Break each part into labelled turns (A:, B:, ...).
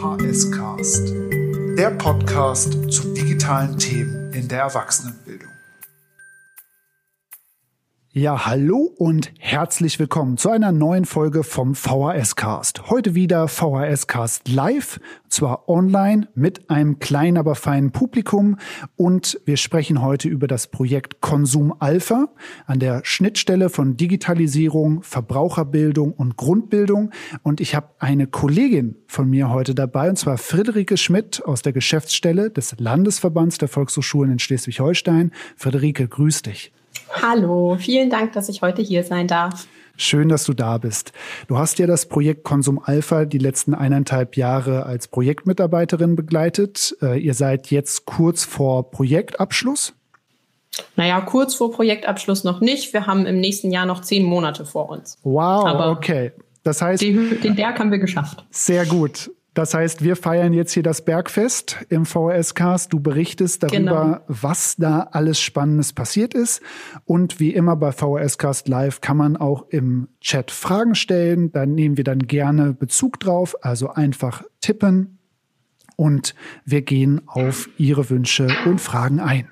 A: VHS Cast, der Podcast zu digitalen Themen in der Erwachsenenbildung. Ja, hallo und herzlich willkommen zu einer neuen Folge vom VHS Cast. Heute wieder VHS Cast live, zwar online mit einem kleinen, aber feinen Publikum und wir sprechen heute über das Projekt Konsum Alpha an der Schnittstelle von Digitalisierung, Verbraucherbildung und Grundbildung und ich habe eine Kollegin von mir heute dabei und zwar Friederike Schmidt aus der Geschäftsstelle des Landesverbands der Volkshochschulen in Schleswig-Holstein. Friederike, grüß dich.
B: Hallo, vielen Dank, dass ich heute hier sein darf.
A: Schön, dass du da bist. Du hast ja das Projekt Konsum Alpha die letzten eineinhalb Jahre als Projektmitarbeiterin begleitet. Äh, ihr seid jetzt kurz vor Projektabschluss.
B: Naja, kurz vor Projektabschluss noch nicht. Wir haben im nächsten Jahr noch zehn Monate vor uns.
A: Wow, Aber okay. Das heißt,
B: den, den Berg haben wir geschafft.
A: Sehr gut. Das heißt, wir feiern jetzt hier das Bergfest im VHS-Cast. Du berichtest darüber, genau. was da alles Spannendes passiert ist. Und wie immer bei VHS-Cast Live kann man auch im Chat Fragen stellen. Da nehmen wir dann gerne Bezug drauf. Also einfach tippen. Und wir gehen auf Ihre Wünsche und Fragen ein.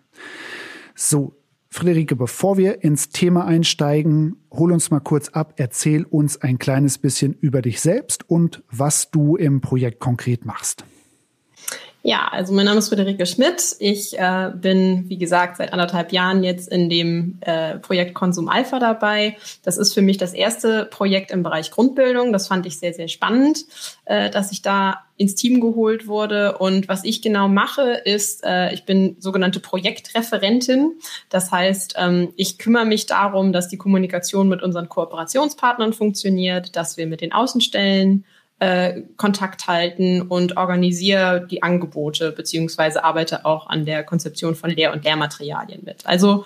A: So, Friederike, bevor wir ins Thema einsteigen, hol uns mal kurz ab, erzähl uns ein kleines bisschen über dich selbst und was du im Projekt konkret machst.
B: Ja, also mein Name ist Friederike Schmidt. Ich äh, bin, wie gesagt, seit anderthalb Jahren jetzt in dem äh, Projekt Konsum Alpha dabei. Das ist für mich das erste Projekt im Bereich Grundbildung. Das fand ich sehr, sehr spannend, äh, dass ich da ins Team geholt wurde. Und was ich genau mache, ist, äh, ich bin sogenannte Projektreferentin. Das heißt, ähm, ich kümmere mich darum, dass die Kommunikation mit unseren Kooperationspartnern funktioniert, dass wir mit den Außenstellen äh, Kontakt halten und organisiere die Angebote beziehungsweise arbeite auch an der Konzeption von Lehr- und Lehrmaterialien mit. Also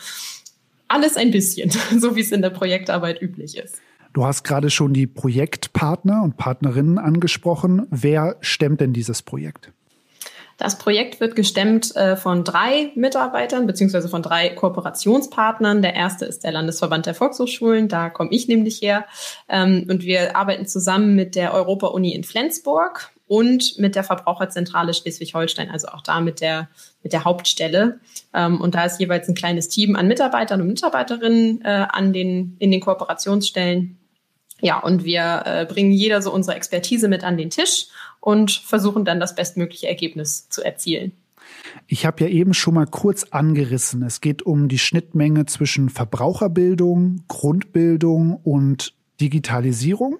B: alles ein bisschen, so wie es in der Projektarbeit üblich ist.
A: Du hast gerade schon die Projektpartner und Partnerinnen angesprochen. Wer stemmt denn dieses Projekt?
B: Das Projekt wird gestemmt äh, von drei Mitarbeitern beziehungsweise von drei Kooperationspartnern. Der erste ist der Landesverband der Volkshochschulen, da komme ich nämlich her. Ähm, und wir arbeiten zusammen mit der Europa-Uni in Flensburg und mit der Verbraucherzentrale Schleswig-Holstein, also auch da mit der, mit der Hauptstelle. Ähm, und da ist jeweils ein kleines Team an Mitarbeitern und Mitarbeiterinnen äh, an den, in den Kooperationsstellen. Ja, und wir äh, bringen jeder so unsere Expertise mit an den Tisch und versuchen dann das bestmögliche Ergebnis zu erzielen.
A: Ich habe ja eben schon mal kurz angerissen. Es geht um die Schnittmenge zwischen Verbraucherbildung, Grundbildung und Digitalisierung.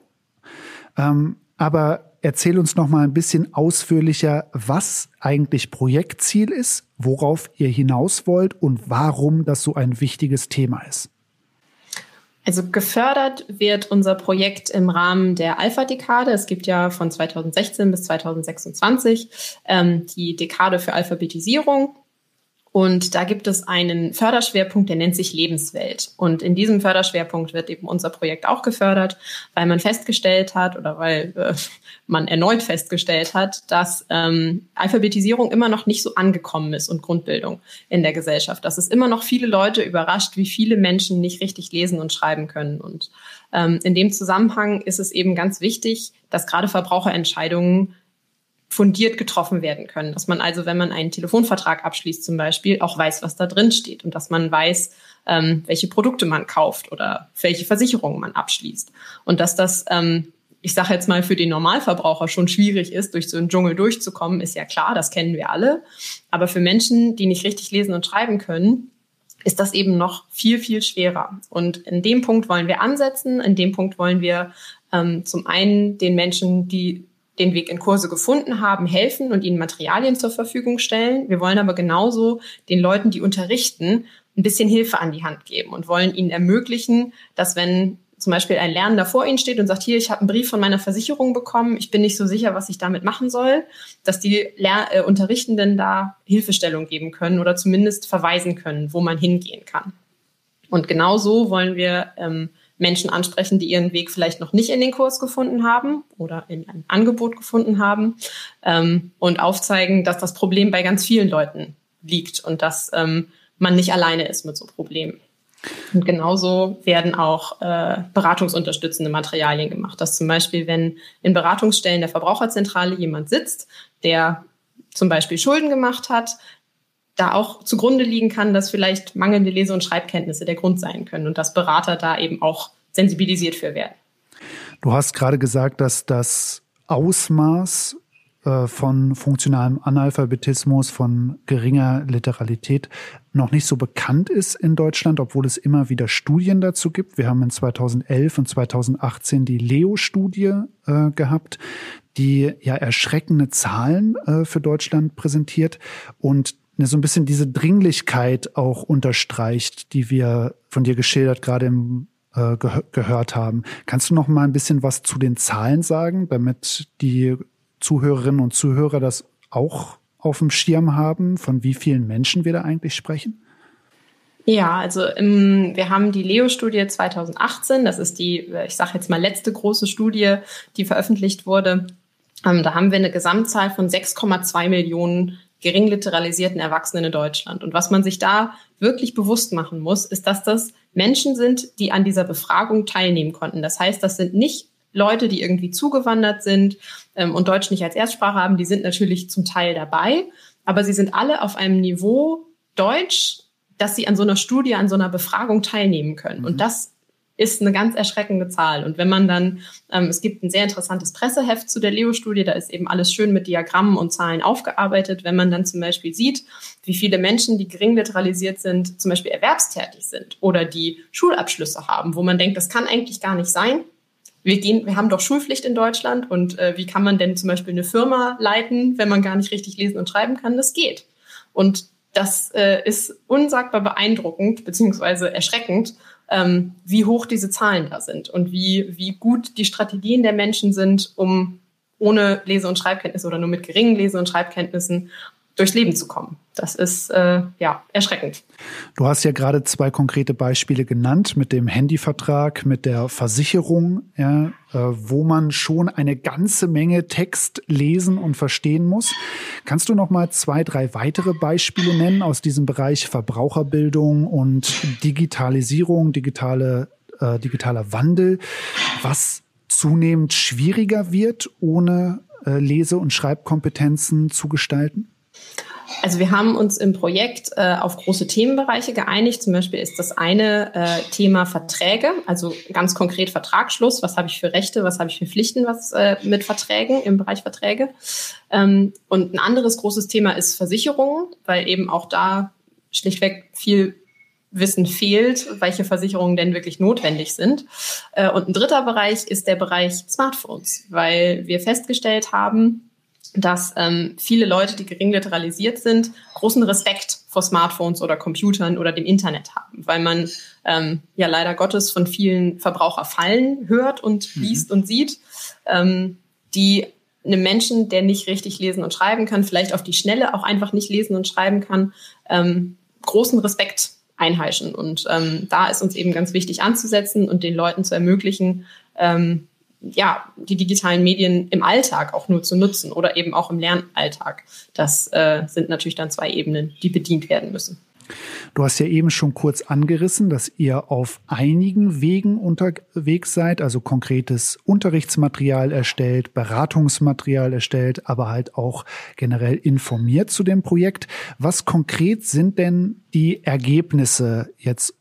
A: Ähm, aber erzähl uns noch mal ein bisschen ausführlicher, was eigentlich Projektziel ist, worauf ihr hinaus wollt und warum das so ein wichtiges Thema ist.
B: Also gefördert wird unser Projekt im Rahmen der Alpha-Dekade. Es gibt ja von 2016 bis 2026 ähm, die Dekade für Alphabetisierung. Und da gibt es einen Förderschwerpunkt, der nennt sich Lebenswelt. Und in diesem Förderschwerpunkt wird eben unser Projekt auch gefördert, weil man festgestellt hat oder weil äh, man erneut festgestellt hat, dass ähm, Alphabetisierung immer noch nicht so angekommen ist und Grundbildung in der Gesellschaft. Dass es immer noch viele Leute überrascht, wie viele Menschen nicht richtig lesen und schreiben können. Und ähm, in dem Zusammenhang ist es eben ganz wichtig, dass gerade Verbraucherentscheidungen fundiert getroffen werden können. Dass man also, wenn man einen Telefonvertrag abschließt zum Beispiel, auch weiß, was da drin steht und dass man weiß, ähm, welche Produkte man kauft oder welche Versicherungen man abschließt. Und dass das, ähm, ich sage jetzt mal, für den Normalverbraucher schon schwierig ist, durch so einen Dschungel durchzukommen, ist ja klar, das kennen wir alle. Aber für Menschen, die nicht richtig lesen und schreiben können, ist das eben noch viel, viel schwerer. Und in dem Punkt wollen wir ansetzen. In dem Punkt wollen wir ähm, zum einen den Menschen, die den Weg in Kurse gefunden haben, helfen und ihnen Materialien zur Verfügung stellen. Wir wollen aber genauso den Leuten, die unterrichten, ein bisschen Hilfe an die Hand geben und wollen ihnen ermöglichen, dass wenn zum Beispiel ein Lernender vor ihnen steht und sagt, hier, ich habe einen Brief von meiner Versicherung bekommen, ich bin nicht so sicher, was ich damit machen soll, dass die Lehr äh, Unterrichtenden da Hilfestellung geben können oder zumindest verweisen können, wo man hingehen kann. Und genauso wollen wir ähm, Menschen ansprechen, die ihren Weg vielleicht noch nicht in den Kurs gefunden haben oder in ein Angebot gefunden haben ähm, und aufzeigen, dass das Problem bei ganz vielen Leuten liegt und dass ähm, man nicht alleine ist mit so Problemen. Und genauso werden auch äh, beratungsunterstützende Materialien gemacht. Dass zum Beispiel, wenn in Beratungsstellen der Verbraucherzentrale jemand sitzt, der zum Beispiel Schulden gemacht hat, da auch zugrunde liegen kann, dass vielleicht mangelnde Lese- und Schreibkenntnisse der Grund sein können und dass Berater da eben auch sensibilisiert für werden.
A: Du hast gerade gesagt, dass das Ausmaß äh, von funktionalem Analphabetismus, von geringer Literalität noch nicht so bekannt ist in Deutschland, obwohl es immer wieder Studien dazu gibt. Wir haben in 2011 und 2018 die Leo-Studie äh, gehabt, die ja erschreckende Zahlen äh, für Deutschland präsentiert und so ein bisschen diese Dringlichkeit auch unterstreicht, die wir von dir geschildert gerade im äh, ge gehört haben. Kannst du noch mal ein bisschen was zu den Zahlen sagen, damit die Zuhörerinnen und Zuhörer das auch auf dem Schirm haben, von wie vielen Menschen wir da eigentlich sprechen?
B: Ja, also im, wir haben die Leo-Studie 2018, das ist die, ich sage jetzt mal, letzte große Studie, die veröffentlicht wurde. Ähm, da haben wir eine Gesamtzahl von 6,2 Millionen gering literalisierten Erwachsenen in Deutschland. Und was man sich da wirklich bewusst machen muss, ist, dass das Menschen sind, die an dieser Befragung teilnehmen konnten. Das heißt, das sind nicht Leute, die irgendwie zugewandert sind ähm, und Deutsch nicht als Erstsprache haben, die sind natürlich zum Teil dabei, aber sie sind alle auf einem Niveau Deutsch, dass sie an so einer Studie, an so einer Befragung teilnehmen können. Mhm. Und das ist eine ganz erschreckende Zahl. Und wenn man dann, ähm, es gibt ein sehr interessantes Presseheft zu der Leo-Studie, da ist eben alles schön mit Diagrammen und Zahlen aufgearbeitet. Wenn man dann zum Beispiel sieht, wie viele Menschen, die gering literalisiert sind, zum Beispiel erwerbstätig sind oder die Schulabschlüsse haben, wo man denkt, das kann eigentlich gar nicht sein. Wir gehen, wir haben doch Schulpflicht in Deutschland und äh, wie kann man denn zum Beispiel eine Firma leiten, wenn man gar nicht richtig lesen und schreiben kann? Das geht. Und das äh, ist unsagbar beeindruckend beziehungsweise erschreckend ähm, wie hoch diese Zahlen da sind und wie, wie gut die Strategien der Menschen sind, um ohne Lese- und Schreibkenntnisse oder nur mit geringen Lese- und Schreibkenntnissen durchs Leben zu kommen. Das ist äh, ja erschreckend.
A: Du hast ja gerade zwei konkrete Beispiele genannt mit dem Handyvertrag, mit der Versicherung, ja, äh, wo man schon eine ganze Menge Text lesen und verstehen muss. Kannst du noch mal zwei, drei weitere Beispiele nennen aus diesem Bereich Verbraucherbildung und Digitalisierung, digitale, äh, digitaler Wandel, was zunehmend schwieriger wird, ohne äh, Lese- und Schreibkompetenzen zu gestalten?
B: Also wir haben uns im Projekt äh, auf große Themenbereiche geeinigt. Zum Beispiel ist das eine äh, Thema Verträge, also ganz konkret Vertragsschluss. Was habe ich für Rechte, was habe ich für Pflichten was äh, mit Verträgen im Bereich Verträge? Ähm, und ein anderes großes Thema ist Versicherungen, weil eben auch da schlichtweg viel Wissen fehlt, welche Versicherungen denn wirklich notwendig sind. Äh, und ein dritter Bereich ist der Bereich Smartphones, weil wir festgestellt haben, dass ähm, viele Leute, die gering literalisiert sind, großen Respekt vor Smartphones oder Computern oder dem Internet haben, weil man ähm, ja leider Gottes von vielen Verbraucherfallen hört und mhm. liest und sieht, ähm, die einem Menschen, der nicht richtig lesen und schreiben kann, vielleicht auf die Schnelle auch einfach nicht lesen und schreiben kann, ähm, großen Respekt einheischen. Und ähm, da ist uns eben ganz wichtig anzusetzen und den Leuten zu ermöglichen, ähm, ja, die digitalen Medien im Alltag auch nur zu nutzen oder eben auch im Lernalltag. Das äh, sind natürlich dann zwei Ebenen, die bedient werden müssen.
A: Du hast ja eben schon kurz angerissen, dass ihr auf einigen Wegen unterwegs seid, also konkretes Unterrichtsmaterial erstellt, Beratungsmaterial erstellt, aber halt auch generell informiert zu dem Projekt. Was konkret sind denn die Ergebnisse jetzt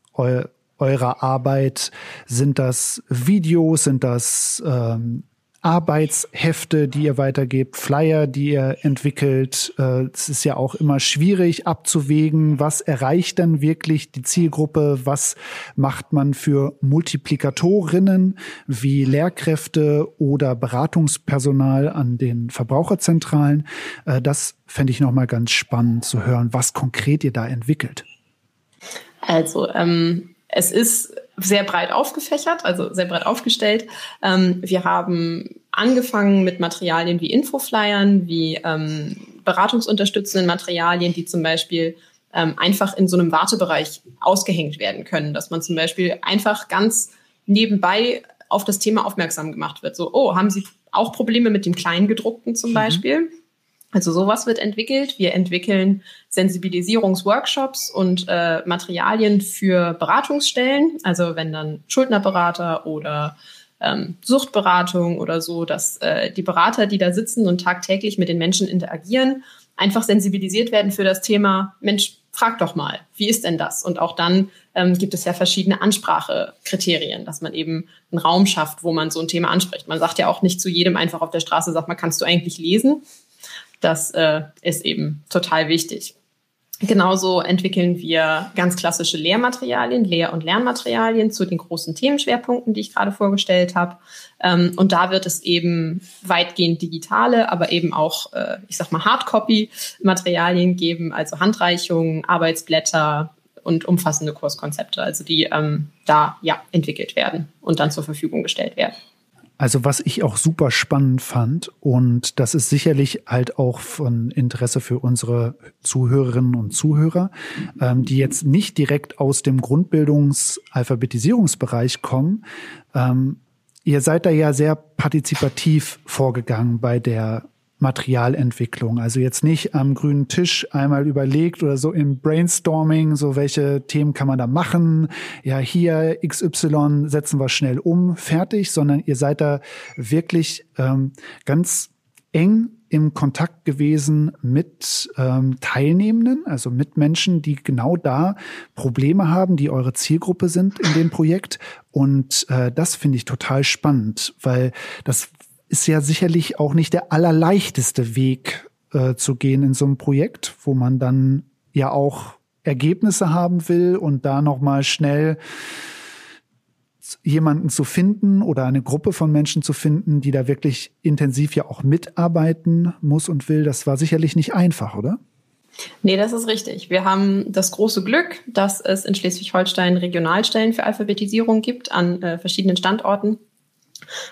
A: eurer Arbeit? Sind das Videos? Sind das ähm, Arbeitshefte, die ihr weitergebt, Flyer, die ihr entwickelt. Äh, es ist ja auch immer schwierig abzuwägen, was erreicht dann wirklich die Zielgruppe, was macht man für Multiplikatorinnen wie Lehrkräfte oder Beratungspersonal an den Verbraucherzentralen. Äh, das fände ich nochmal ganz spannend zu hören, was konkret ihr da entwickelt.
B: Also ähm, es ist sehr breit aufgefächert, also sehr breit aufgestellt. Ähm, wir haben angefangen mit Materialien wie Infoflyern, wie ähm, beratungsunterstützenden Materialien, die zum Beispiel ähm, einfach in so einem Wartebereich ausgehängt werden können, dass man zum Beispiel einfach ganz nebenbei auf das Thema aufmerksam gemacht wird. So, oh, haben Sie auch Probleme mit dem Kleingedruckten zum mhm. Beispiel? Also sowas wird entwickelt. Wir entwickeln Sensibilisierungsworkshops und äh, Materialien für Beratungsstellen. Also wenn dann Schuldnerberater oder ähm, Suchtberatung oder so, dass äh, die Berater, die da sitzen und tagtäglich mit den Menschen interagieren, einfach sensibilisiert werden für das Thema, Mensch, frag doch mal, wie ist denn das? Und auch dann ähm, gibt es ja verschiedene Ansprachekriterien, dass man eben einen Raum schafft, wo man so ein Thema anspricht. Man sagt ja auch nicht zu jedem einfach auf der Straße, sagt man, kannst du eigentlich lesen? Das äh, ist eben total wichtig. Genauso entwickeln wir ganz klassische Lehrmaterialien, Lehr- und Lernmaterialien zu den großen Themenschwerpunkten, die ich gerade vorgestellt habe. Ähm, und da wird es eben weitgehend digitale, aber eben auch, äh, ich sag mal, Hardcopy-Materialien geben, also Handreichungen, Arbeitsblätter und umfassende Kurskonzepte, also die ähm, da ja entwickelt werden und dann zur Verfügung gestellt werden.
A: Also was ich auch super spannend fand und das ist sicherlich halt auch von Interesse für unsere Zuhörerinnen und Zuhörer, ähm, die jetzt nicht direkt aus dem Grundbildungsalphabetisierungsbereich kommen. Ähm, ihr seid da ja sehr partizipativ vorgegangen bei der Materialentwicklung. Also jetzt nicht am grünen Tisch einmal überlegt oder so im Brainstorming, so welche Themen kann man da machen. Ja, hier XY setzen wir schnell um, fertig, sondern ihr seid da wirklich ähm, ganz eng im Kontakt gewesen mit ähm, Teilnehmenden, also mit Menschen, die genau da Probleme haben, die eure Zielgruppe sind in dem Projekt. Und äh, das finde ich total spannend, weil das ist ja sicherlich auch nicht der allerleichteste Weg äh, zu gehen in so einem Projekt, wo man dann ja auch Ergebnisse haben will und da noch mal schnell jemanden zu finden oder eine Gruppe von Menschen zu finden, die da wirklich intensiv ja auch mitarbeiten muss und will, das war sicherlich nicht einfach, oder?
B: Nee, das ist richtig. Wir haben das große Glück, dass es in Schleswig-Holstein Regionalstellen für Alphabetisierung gibt an äh, verschiedenen Standorten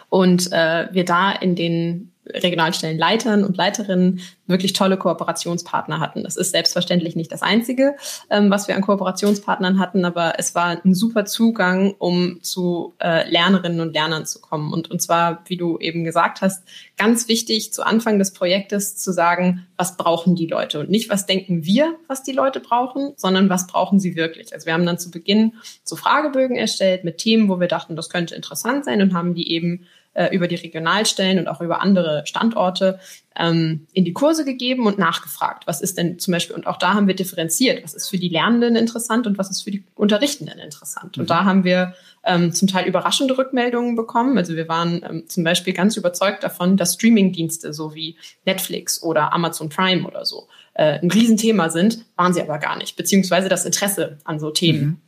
B: und äh, wir da in den Regionalstellenleitern und Leiterinnen wirklich tolle Kooperationspartner hatten. Das ist selbstverständlich nicht das Einzige, ähm, was wir an Kooperationspartnern hatten, aber es war ein super Zugang, um zu äh, Lernerinnen und Lernern zu kommen. Und, und zwar, wie du eben gesagt hast, ganz wichtig zu Anfang des Projektes zu sagen, was brauchen die Leute und nicht, was denken wir, was die Leute brauchen, sondern was brauchen sie wirklich. Also wir haben dann zu Beginn so Fragebögen erstellt mit Themen, wo wir dachten, das könnte interessant sein und haben die eben äh, über die Regionalstellen und auch über andere Standorte ähm, in die Kurse gegeben und nachgefragt. Was ist denn zum Beispiel, und auch da haben wir differenziert, was ist für die Lernenden interessant und was ist für die Unterrichtenden interessant. Und da mhm. haben wir ähm, zum Teil überraschende Rückmeldungen bekommen. Also wir waren ähm, zum Beispiel ganz überzeugt davon, dass Streamingdienste so wie Netflix oder Amazon Prime oder so äh, ein Riesenthema sind, waren sie aber gar nicht, beziehungsweise das Interesse an so Themen. Mhm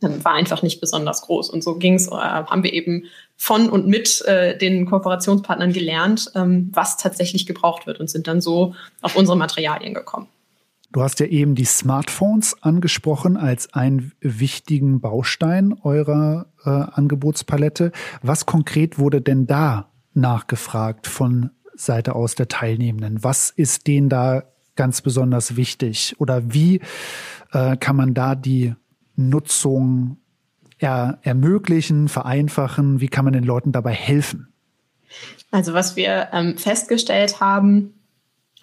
B: war einfach nicht besonders groß. Und so ging's, äh, haben wir eben von und mit äh, den Kooperationspartnern gelernt, ähm, was tatsächlich gebraucht wird und sind dann so auf unsere Materialien gekommen.
A: Du hast ja eben die Smartphones angesprochen als einen wichtigen Baustein eurer äh, Angebotspalette. Was konkret wurde denn da nachgefragt von Seite aus der Teilnehmenden? Was ist denen da ganz besonders wichtig? Oder wie äh, kann man da die Nutzung er, ermöglichen, vereinfachen? Wie kann man den Leuten dabei helfen?
B: Also was wir ähm, festgestellt haben,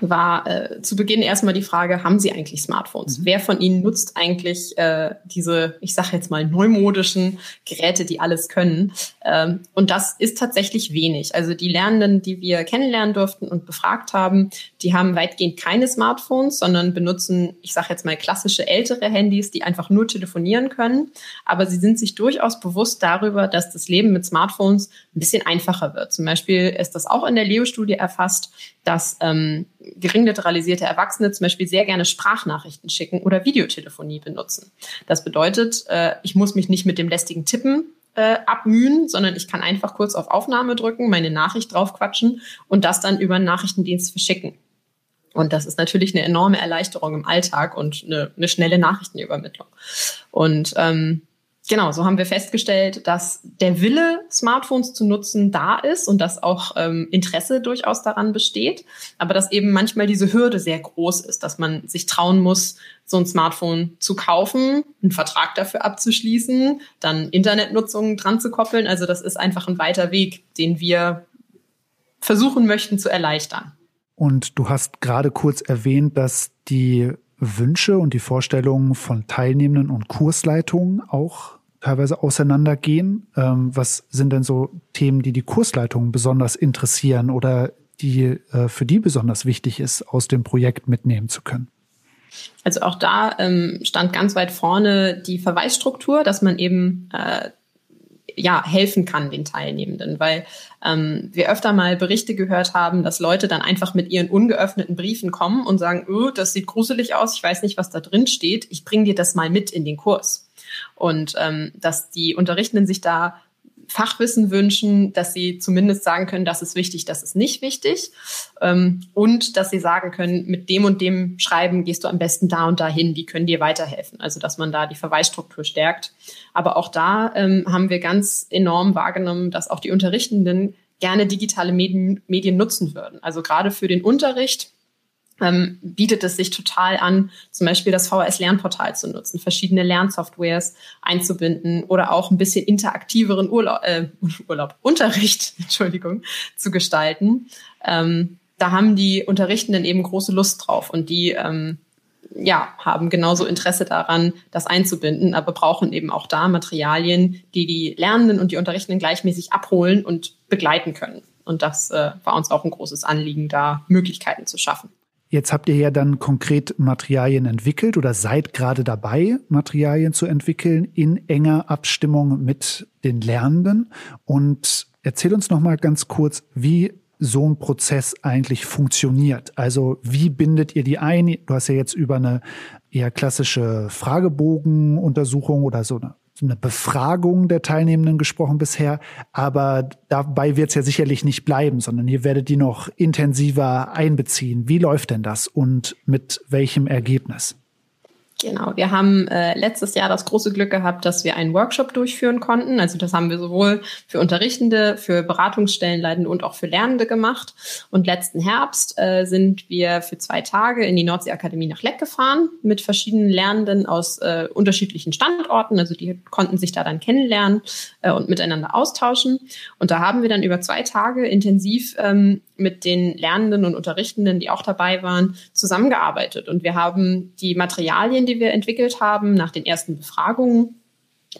B: war äh, zu Beginn erstmal die Frage, haben Sie eigentlich Smartphones? Mhm. Wer von Ihnen nutzt eigentlich äh, diese, ich sage jetzt mal, neumodischen Geräte, die alles können? Ähm, und das ist tatsächlich wenig. Also die Lernenden, die wir kennenlernen durften und befragt haben, die haben weitgehend keine Smartphones, sondern benutzen, ich sage jetzt mal, klassische ältere Handys, die einfach nur telefonieren können. Aber sie sind sich durchaus bewusst darüber, dass das Leben mit Smartphones ein bisschen einfacher wird. Zum Beispiel ist das auch in der Leo-Studie erfasst, dass ähm, gering literalisierte Erwachsene zum Beispiel sehr gerne Sprachnachrichten schicken oder Videotelefonie benutzen. Das bedeutet, äh, ich muss mich nicht mit dem lästigen Tippen äh, abmühen, sondern ich kann einfach kurz auf Aufnahme drücken, meine Nachricht draufquatschen und das dann über einen Nachrichtendienst verschicken. Und das ist natürlich eine enorme Erleichterung im Alltag und eine, eine schnelle Nachrichtenübermittlung. Und ähm, genau, so haben wir festgestellt, dass der Wille, Smartphones zu nutzen, da ist und dass auch ähm, Interesse durchaus daran besteht, aber dass eben manchmal diese Hürde sehr groß ist, dass man sich trauen muss, so ein Smartphone zu kaufen, einen Vertrag dafür abzuschließen, dann Internetnutzung dran zu koppeln. Also das ist einfach ein weiter Weg, den wir versuchen möchten zu erleichtern.
A: Und du hast gerade kurz erwähnt, dass die Wünsche und die Vorstellungen von Teilnehmenden und Kursleitungen auch teilweise auseinandergehen. Ähm, was sind denn so Themen, die die Kursleitungen besonders interessieren oder die äh, für die besonders wichtig ist, aus dem Projekt mitnehmen zu können?
B: Also auch da ähm, stand ganz weit vorne die Verweisstruktur, dass man eben äh, ja, helfen kann den Teilnehmenden, weil ähm, wir öfter mal Berichte gehört haben, dass Leute dann einfach mit ihren ungeöffneten Briefen kommen und sagen, oh, das sieht gruselig aus, ich weiß nicht, was da drin steht, ich bringe dir das mal mit in den Kurs. Und ähm, dass die Unterrichtenden sich da Fachwissen wünschen, dass sie zumindest sagen können, das ist wichtig, das ist nicht wichtig. Ähm, und dass sie sagen können, mit dem und dem Schreiben gehst du am besten da und dahin, die können dir weiterhelfen. Also dass man da die Verweisstruktur stärkt. Aber auch da ähm, haben wir ganz enorm wahrgenommen, dass auch die Unterrichtenden gerne digitale Medien, Medien nutzen würden. Also gerade für den Unterricht ähm, bietet es sich total an, zum Beispiel das VHS-Lernportal zu nutzen, verschiedene Lernsoftwares einzubinden oder auch ein bisschen interaktiveren Urlaub, äh, Urlaub Unterricht, Entschuldigung, zu gestalten. Ähm, da haben die Unterrichtenden eben große Lust drauf und die ähm, ja, haben genauso Interesse daran, das einzubinden, aber brauchen eben auch da Materialien, die die Lernenden und die Unterrichtenden gleichmäßig abholen und begleiten können. Und das äh, war uns auch ein großes Anliegen, da Möglichkeiten zu schaffen.
A: Jetzt habt ihr ja dann konkret Materialien entwickelt oder seid gerade dabei, Materialien zu entwickeln in enger Abstimmung mit den Lernenden. Und erzähl uns noch mal ganz kurz, wie so ein Prozess eigentlich funktioniert. Also wie bindet ihr die ein? Du hast ja jetzt über eine eher klassische Fragebogenuntersuchung oder so eine eine Befragung der Teilnehmenden gesprochen bisher, aber dabei wird es ja sicherlich nicht bleiben, sondern ihr werdet die noch intensiver einbeziehen. Wie läuft denn das und mit welchem Ergebnis?
B: Genau, wir haben äh, letztes Jahr das große Glück gehabt, dass wir einen Workshop durchführen konnten. Also das haben wir sowohl für Unterrichtende, für Beratungsstellenleitende und auch für Lernende gemacht. Und letzten Herbst äh, sind wir für zwei Tage in die Nordseeakademie nach Leck gefahren mit verschiedenen Lernenden aus äh, unterschiedlichen Standorten. Also die konnten sich da dann kennenlernen äh, und miteinander austauschen. Und da haben wir dann über zwei Tage intensiv ähm, mit den Lernenden und Unterrichtenden, die auch dabei waren, zusammengearbeitet. Und wir haben die Materialien, die wir entwickelt haben, nach den ersten Befragungen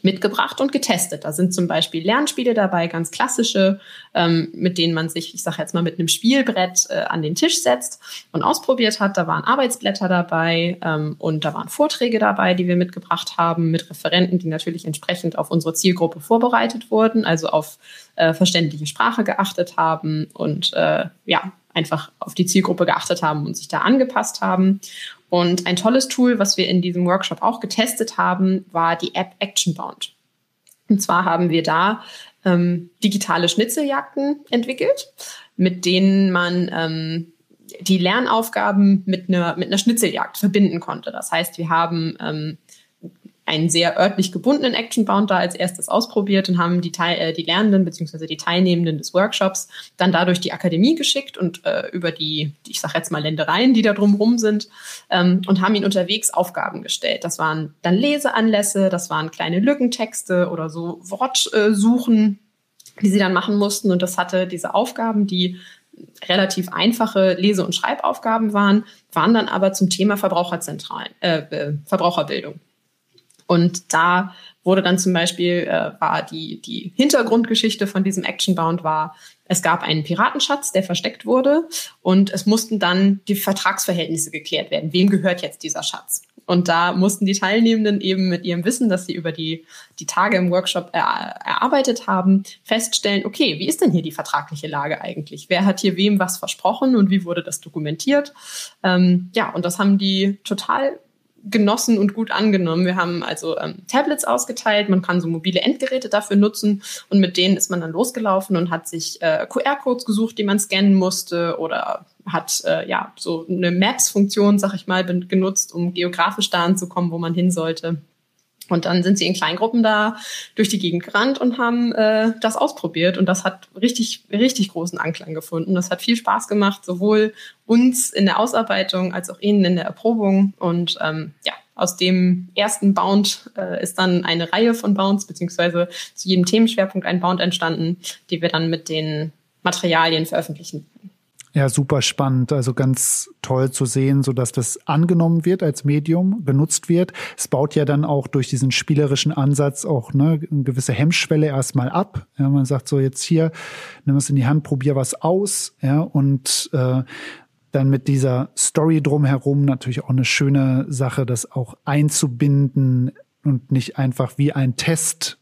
B: mitgebracht und getestet. Da sind zum Beispiel Lernspiele dabei, ganz klassische, ähm, mit denen man sich, ich sage jetzt mal, mit einem Spielbrett äh, an den Tisch setzt und ausprobiert hat. Da waren Arbeitsblätter dabei ähm, und da waren Vorträge dabei, die wir mitgebracht haben, mit Referenten, die natürlich entsprechend auf unsere Zielgruppe vorbereitet wurden, also auf äh, verständliche Sprache geachtet haben und äh, ja, einfach auf die Zielgruppe geachtet haben und sich da angepasst haben. Und ein tolles Tool, was wir in diesem Workshop auch getestet haben, war die App Actionbound. Und zwar haben wir da ähm, digitale Schnitzeljagden entwickelt, mit denen man ähm, die Lernaufgaben mit einer, mit einer Schnitzeljagd verbinden konnte. Das heißt, wir haben ähm, einen sehr örtlich gebundenen Actionbound da als erstes ausprobiert und haben die, Teil, äh, die Lernenden bzw. die Teilnehmenden des Workshops dann dadurch die Akademie geschickt und äh, über die, ich sage jetzt mal Ländereien, die da drumherum sind, ähm, und haben ihnen unterwegs Aufgaben gestellt. Das waren dann Leseanlässe, das waren kleine Lückentexte oder so Wortsuchen, die sie dann machen mussten. Und das hatte diese Aufgaben, die relativ einfache Lese- und Schreibaufgaben waren, waren dann aber zum Thema Verbraucherzentralen, äh, äh Verbraucherbildung. Und da wurde dann zum Beispiel, äh, war die, die Hintergrundgeschichte von diesem Actionbound war, es gab einen Piratenschatz, der versteckt wurde und es mussten dann die Vertragsverhältnisse geklärt werden. Wem gehört jetzt dieser Schatz? Und da mussten die Teilnehmenden eben mit ihrem Wissen, das sie über die, die Tage im Workshop er, erarbeitet haben, feststellen, okay, wie ist denn hier die vertragliche Lage eigentlich? Wer hat hier wem was versprochen und wie wurde das dokumentiert? Ähm, ja, und das haben die total genossen und gut angenommen. Wir haben also ähm, Tablets ausgeteilt, man kann so mobile Endgeräte dafür nutzen und mit denen ist man dann losgelaufen und hat sich äh, QR-Codes gesucht, die man scannen musste oder hat äh, ja so eine Maps-Funktion, sag ich mal, genutzt, um geografisch da anzukommen, wo man hin sollte. Und dann sind sie in Kleingruppen da durch die Gegend gerannt und haben äh, das ausprobiert. Und das hat richtig, richtig großen Anklang gefunden. Das hat viel Spaß gemacht, sowohl uns in der Ausarbeitung als auch ihnen in der Erprobung. Und ähm, ja, aus dem ersten Bound äh, ist dann eine Reihe von Bounds, beziehungsweise zu jedem Themenschwerpunkt ein Bound entstanden, die wir dann mit den Materialien veröffentlichen.
A: Ja, super spannend. Also ganz toll zu sehen, so dass das angenommen wird als Medium, genutzt wird. Es baut ja dann auch durch diesen spielerischen Ansatz auch ne, eine gewisse Hemmschwelle erstmal ab. Ja, man sagt so jetzt hier, nimm es in die Hand, probier was aus. Ja, und äh, dann mit dieser Story drumherum natürlich auch eine schöne Sache, das auch einzubinden und nicht einfach wie ein Test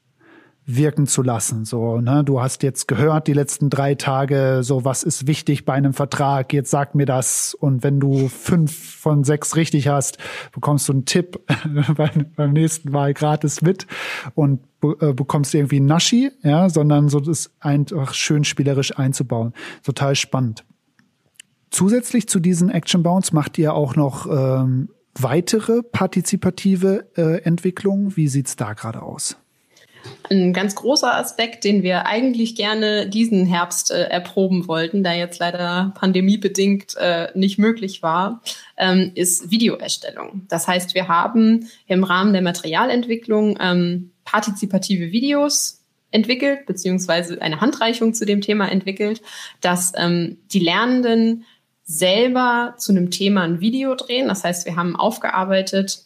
A: wirken zu lassen. So, ne, du hast jetzt gehört die letzten drei Tage, so was ist wichtig bei einem Vertrag, jetzt sag mir das. Und wenn du fünf von sechs richtig hast, bekommst du einen Tipp beim nächsten Mal gratis mit und äh, bekommst irgendwie einen Naschi, ja, sondern so das einfach schön spielerisch einzubauen. Total spannend. Zusätzlich zu diesen Action Bounds macht ihr auch noch ähm, weitere partizipative äh, Entwicklungen. Wie sieht's da gerade aus?
B: Ein ganz großer Aspekt, den wir eigentlich gerne diesen Herbst äh, erproben wollten, da jetzt leider pandemiebedingt äh, nicht möglich war, ähm, ist Videoerstellung. Das heißt, wir haben im Rahmen der Materialentwicklung ähm, partizipative Videos entwickelt, beziehungsweise eine Handreichung zu dem Thema entwickelt, dass ähm, die Lernenden selber zu einem Thema ein Video drehen. Das heißt, wir haben aufgearbeitet,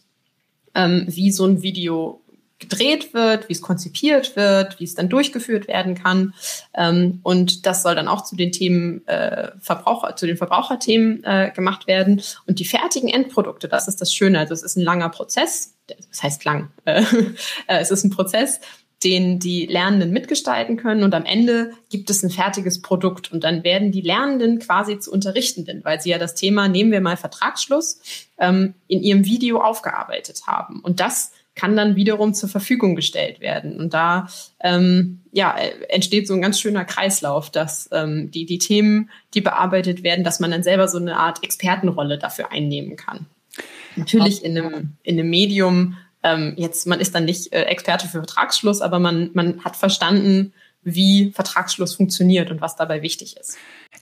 B: ähm, wie so ein Video gedreht wird, wie es konzipiert wird, wie es dann durchgeführt werden kann. Ähm, und das soll dann auch zu den Themen äh, Verbraucher, zu den Verbraucherthemen äh, gemacht werden. Und die fertigen Endprodukte, das ist das Schöne. Also es ist ein langer Prozess. Das heißt lang. Äh, es ist ein Prozess, den die Lernenden mitgestalten können. Und am Ende gibt es ein fertiges Produkt. Und dann werden die Lernenden quasi zu Unterrichtenden, weil sie ja das Thema, nehmen wir mal Vertragsschluss, ähm, in ihrem Video aufgearbeitet haben. Und das kann dann wiederum zur Verfügung gestellt werden. Und da ähm, ja, entsteht so ein ganz schöner Kreislauf, dass ähm, die, die Themen, die bearbeitet werden, dass man dann selber so eine Art Expertenrolle dafür einnehmen kann. Natürlich in einem, in einem Medium, ähm, jetzt, man ist dann nicht äh, Experte für Vertragsschluss, aber man, man hat verstanden, wie Vertragsschluss funktioniert und was dabei wichtig ist.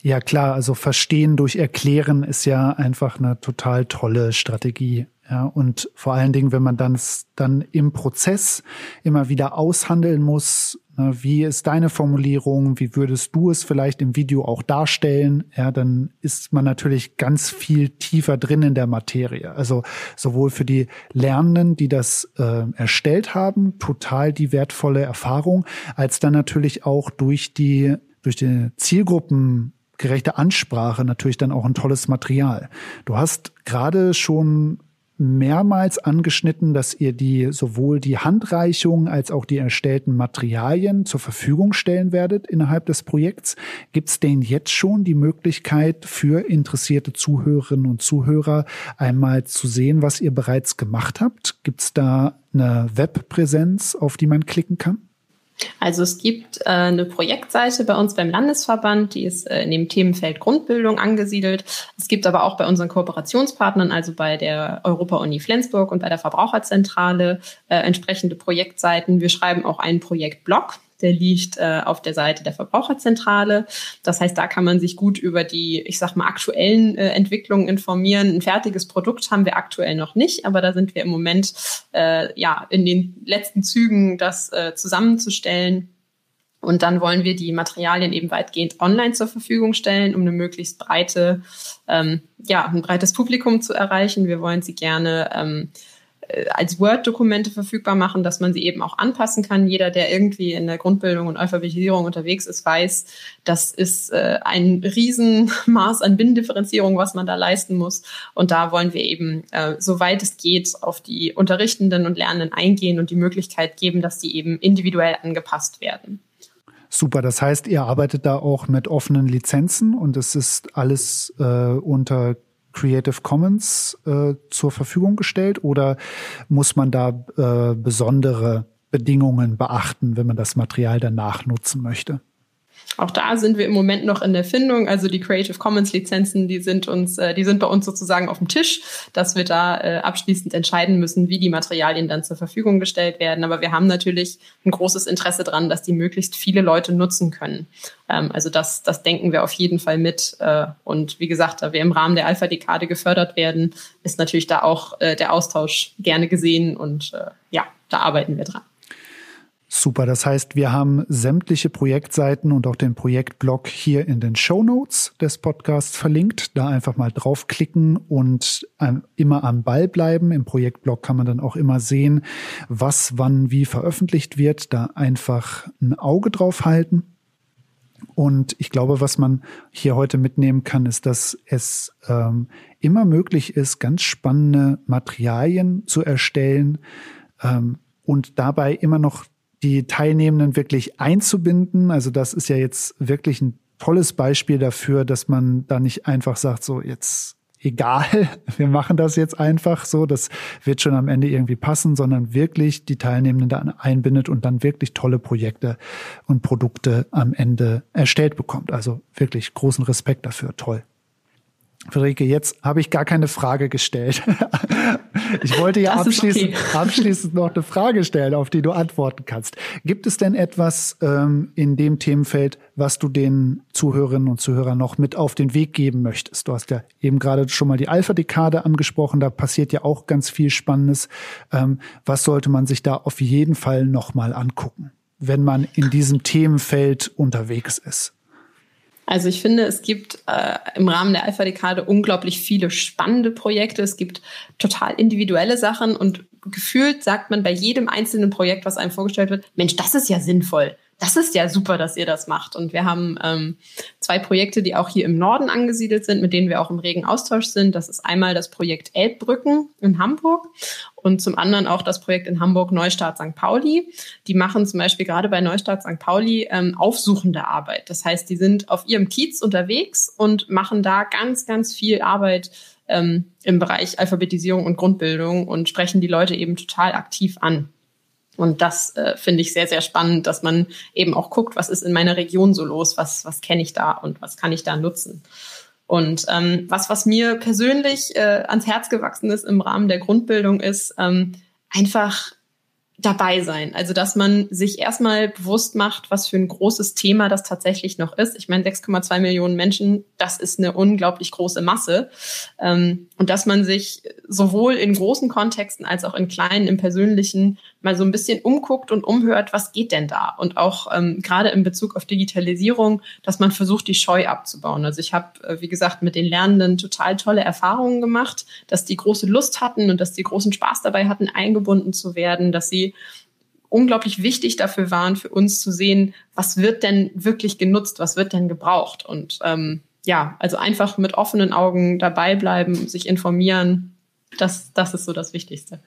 A: Ja, klar, also verstehen durch Erklären ist ja einfach eine total tolle Strategie. Ja, und vor allen Dingen, wenn man dann, dann im Prozess immer wieder aushandeln muss, ne, wie ist deine Formulierung, wie würdest du es vielleicht im Video auch darstellen, ja, dann ist man natürlich ganz viel tiefer drin in der Materie. Also sowohl für die Lernenden, die das äh, erstellt haben, total die wertvolle Erfahrung, als dann natürlich auch durch die, durch die Zielgruppen gerechte Ansprache natürlich dann auch ein tolles Material. Du hast gerade schon mehrmals angeschnitten, dass ihr die sowohl die Handreichung als auch die erstellten Materialien zur Verfügung stellen werdet innerhalb des Projekts. Gibt es denn jetzt schon die Möglichkeit für interessierte Zuhörerinnen und Zuhörer einmal zu sehen, was ihr bereits gemacht habt? Gibt es da eine Webpräsenz, auf die man klicken kann?
B: Also es gibt äh, eine Projektseite bei uns beim Landesverband, die ist äh, in dem Themenfeld Grundbildung angesiedelt. Es gibt aber auch bei unseren Kooperationspartnern, also bei der Europa-Uni Flensburg und bei der Verbraucherzentrale, äh, entsprechende Projektseiten. Wir schreiben auch einen Projektblog, der liegt äh, auf der Seite der Verbraucherzentrale. Das heißt, da kann man sich gut über die, ich sag mal, aktuellen äh, Entwicklungen informieren. Ein fertiges Produkt haben wir aktuell noch nicht, aber da sind wir im Moment äh, ja in den letzten Zügen, das äh, zusammenzustellen. Und dann wollen wir die Materialien eben weitgehend online zur Verfügung stellen, um eine möglichst breite, ähm, ja, ein breites Publikum zu erreichen. Wir wollen sie gerne ähm, äh, als Word-Dokumente verfügbar machen, dass man sie eben auch anpassen kann. Jeder, der irgendwie in der Grundbildung und Alphabetisierung unterwegs ist, weiß, das ist äh, ein Riesenmaß an Binnendifferenzierung, was man da leisten muss. Und da wollen wir eben, äh, soweit es geht, auf die Unterrichtenden und Lernenden eingehen und die Möglichkeit geben, dass die eben individuell angepasst werden.
A: Super, das heißt, ihr arbeitet da auch mit offenen Lizenzen und es ist alles äh, unter Creative Commons äh, zur Verfügung gestellt oder muss man da äh, besondere Bedingungen beachten, wenn man das Material danach nutzen möchte?
B: Auch da sind wir im Moment noch in der Findung. Also die Creative Commons Lizenzen, die sind uns, äh, die sind bei uns sozusagen auf dem Tisch, dass wir da äh, abschließend entscheiden müssen, wie die Materialien dann zur Verfügung gestellt werden. Aber wir haben natürlich ein großes Interesse daran, dass die möglichst viele Leute nutzen können. Ähm, also das, das denken wir auf jeden Fall mit. Äh, und wie gesagt, da wir im Rahmen der Alpha-Dekade gefördert werden, ist natürlich da auch der Austausch gerne gesehen und ja, da arbeiten wir dran.
A: Super, das heißt, wir haben sämtliche Projektseiten und auch den Projektblog hier in den Show Notes des Podcasts verlinkt. Da einfach mal draufklicken und immer am Ball bleiben. Im Projektblog kann man dann auch immer sehen, was wann wie veröffentlicht wird. Da einfach ein Auge drauf halten. Und ich glaube, was man hier heute mitnehmen kann, ist, dass es ähm, immer möglich ist, ganz spannende Materialien zu erstellen ähm, und dabei immer noch die Teilnehmenden wirklich einzubinden. Also das ist ja jetzt wirklich ein tolles Beispiel dafür, dass man da nicht einfach sagt, so jetzt egal, wir machen das jetzt einfach so, das wird schon am Ende irgendwie passen, sondern wirklich die Teilnehmenden da einbindet und dann wirklich tolle Projekte und Produkte am Ende erstellt bekommt. Also wirklich großen Respekt dafür, toll. Friederike, jetzt habe ich gar keine Frage gestellt. Ich wollte ja abschließend, okay. abschließend noch eine Frage stellen, auf die du antworten kannst. Gibt es denn etwas ähm, in dem Themenfeld, was du den Zuhörerinnen und Zuhörern noch mit auf den Weg geben möchtest? Du hast ja eben gerade schon mal die Alpha-Dekade angesprochen, da passiert ja auch ganz viel Spannendes. Ähm, was sollte man sich da auf jeden Fall noch mal angucken, wenn man in diesem Themenfeld unterwegs ist?
B: Also ich finde, es gibt äh, im Rahmen der Alpha-Dekade unglaublich viele spannende Projekte. Es gibt total individuelle Sachen und gefühlt sagt man bei jedem einzelnen Projekt, was einem vorgestellt wird, Mensch, das ist ja sinnvoll das ist ja super, dass ihr das macht. Und wir haben ähm, zwei Projekte, die auch hier im Norden angesiedelt sind, mit denen wir auch im regen Austausch sind. Das ist einmal das Projekt Elbbrücken in Hamburg und zum anderen auch das Projekt in Hamburg Neustadt St. Pauli. Die machen zum Beispiel gerade bei Neustadt St. Pauli ähm, aufsuchende Arbeit. Das heißt, die sind auf ihrem Kiez unterwegs und machen da ganz, ganz viel Arbeit ähm, im Bereich Alphabetisierung und Grundbildung und sprechen die Leute eben total aktiv an. Und das äh, finde ich sehr, sehr spannend, dass man eben auch guckt, was ist in meiner Region so los, was, was kenne ich da und was kann ich da nutzen. Und ähm, was, was mir persönlich äh, ans Herz gewachsen ist im Rahmen der Grundbildung, ist ähm, einfach dabei sein. Also, dass man sich erstmal bewusst macht, was für ein großes Thema das tatsächlich noch ist. Ich meine, 6,2 Millionen Menschen, das ist eine unglaublich große Masse. Ähm, und dass man sich sowohl in großen Kontexten als auch in kleinen, im persönlichen mal so ein bisschen umguckt und umhört, was geht denn da? Und auch ähm, gerade in Bezug auf Digitalisierung, dass man versucht, die Scheu abzubauen. Also ich habe, äh, wie gesagt, mit den Lernenden total tolle Erfahrungen gemacht, dass die große Lust hatten und dass die großen Spaß dabei hatten, eingebunden zu werden, dass sie unglaublich wichtig dafür waren, für uns zu sehen, was wird denn wirklich genutzt, was wird denn gebraucht. Und ähm, ja, also einfach mit offenen Augen dabei bleiben, sich informieren, das, das ist so das Wichtigste.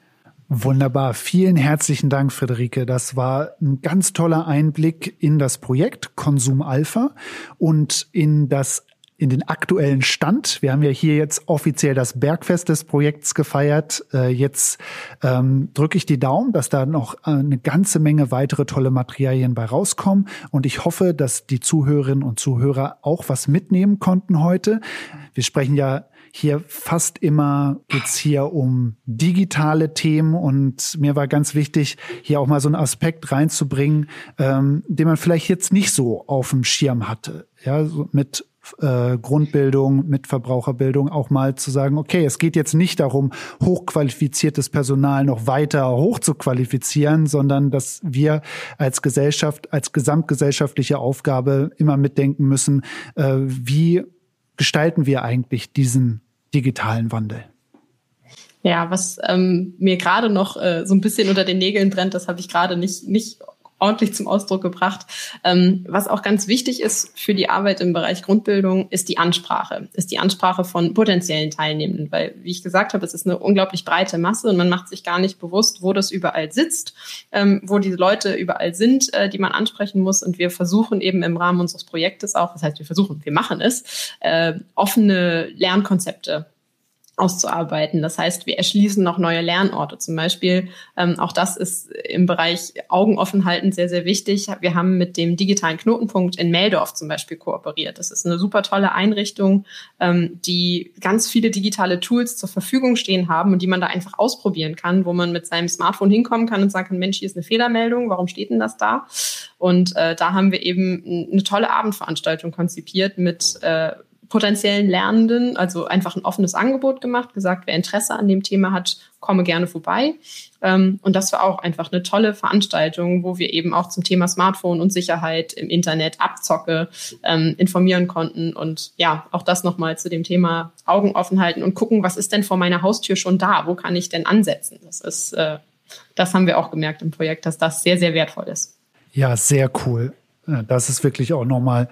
A: Wunderbar. Vielen herzlichen Dank, Friederike. Das war ein ganz toller Einblick in das Projekt Konsum Alpha und in das in den aktuellen Stand. Wir haben ja hier jetzt offiziell das Bergfest des Projekts gefeiert. Äh, jetzt ähm, drücke ich die Daumen, dass da noch äh, eine ganze Menge weitere tolle Materialien bei rauskommen. Und ich hoffe, dass die Zuhörerinnen und Zuhörer auch was mitnehmen konnten heute. Wir sprechen ja hier fast immer geht's hier um digitale Themen und mir war ganz wichtig, hier auch mal so einen Aspekt reinzubringen, ähm, den man vielleicht jetzt nicht so auf dem Schirm hatte. Ja, so mit äh, Grundbildung, mit Verbraucherbildung auch mal zu sagen, okay, es geht jetzt nicht darum, hochqualifiziertes Personal noch weiter hochzuqualifizieren, sondern dass wir als Gesellschaft, als gesamtgesellschaftliche Aufgabe immer mitdenken müssen, äh, wie gestalten wir eigentlich diesen digitalen Wandel?
B: Ja, was ähm, mir gerade noch äh, so ein bisschen unter den Nägeln brennt, das habe ich gerade nicht, nicht ordentlich zum Ausdruck gebracht. Ähm, was auch ganz wichtig ist für die Arbeit im Bereich Grundbildung, ist die Ansprache, ist die Ansprache von potenziellen Teilnehmenden, weil, wie ich gesagt habe, es ist eine unglaublich breite Masse und man macht sich gar nicht bewusst, wo das überall sitzt, ähm, wo diese Leute überall sind, äh, die man ansprechen muss. Und wir versuchen eben im Rahmen unseres Projektes auch, das heißt, wir versuchen, wir machen es, äh, offene Lernkonzepte auszuarbeiten. Das heißt, wir erschließen noch neue Lernorte. Zum Beispiel, ähm, auch das ist im Bereich Augen offen halten sehr, sehr wichtig. Wir haben mit dem digitalen Knotenpunkt in Meldorf zum Beispiel kooperiert. Das ist eine super tolle Einrichtung, ähm, die ganz viele digitale Tools zur Verfügung stehen haben und die man da einfach ausprobieren kann, wo man mit seinem Smartphone hinkommen kann und sagen kann, Mensch, hier ist eine Fehlermeldung, warum steht denn das da? Und äh, da haben wir eben eine tolle Abendveranstaltung konzipiert mit äh, potenziellen Lernenden, also einfach ein offenes Angebot gemacht, gesagt, wer Interesse an dem Thema hat, komme gerne vorbei. Ähm, und das war auch einfach eine tolle Veranstaltung, wo wir eben auch zum Thema Smartphone und Sicherheit im Internet, Abzocke ähm, informieren konnten. Und ja, auch das nochmal zu dem Thema Augen offen halten und gucken, was ist denn vor meiner Haustür schon da? Wo kann ich denn ansetzen? Das ist, äh, das haben wir auch gemerkt im Projekt, dass das sehr, sehr wertvoll ist.
A: Ja, sehr cool. Das ist wirklich auch nochmal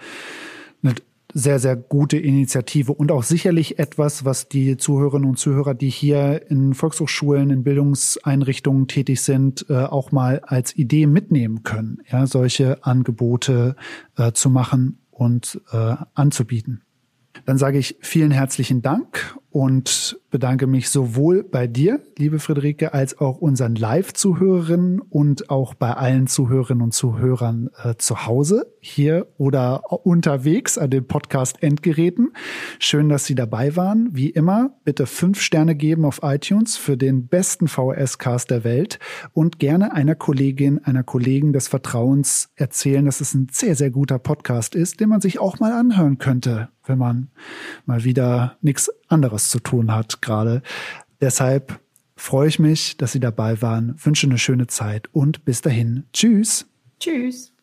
A: eine sehr, sehr gute Initiative und auch sicherlich etwas, was die Zuhörerinnen und Zuhörer, die hier in Volkshochschulen, in Bildungseinrichtungen tätig sind, äh, auch mal als Idee mitnehmen können, ja, solche Angebote äh, zu machen und äh, anzubieten. Dann sage ich vielen herzlichen Dank und bedanke mich sowohl bei dir, liebe Friederike, als auch unseren Live-Zuhörerinnen und auch bei allen Zuhörerinnen und Zuhörern äh, zu Hause, hier oder unterwegs an den Podcast-Endgeräten. Schön, dass Sie dabei waren. Wie immer, bitte fünf Sterne geben auf iTunes für den besten VHS-Cast der Welt und gerne einer Kollegin, einer Kollegen des Vertrauens erzählen, dass es ein sehr, sehr guter Podcast ist, den man sich auch mal anhören könnte wenn man mal wieder nichts anderes zu tun hat gerade. Deshalb freue ich mich, dass Sie dabei waren, wünsche eine schöne Zeit und bis dahin. Tschüss.
B: Tschüss.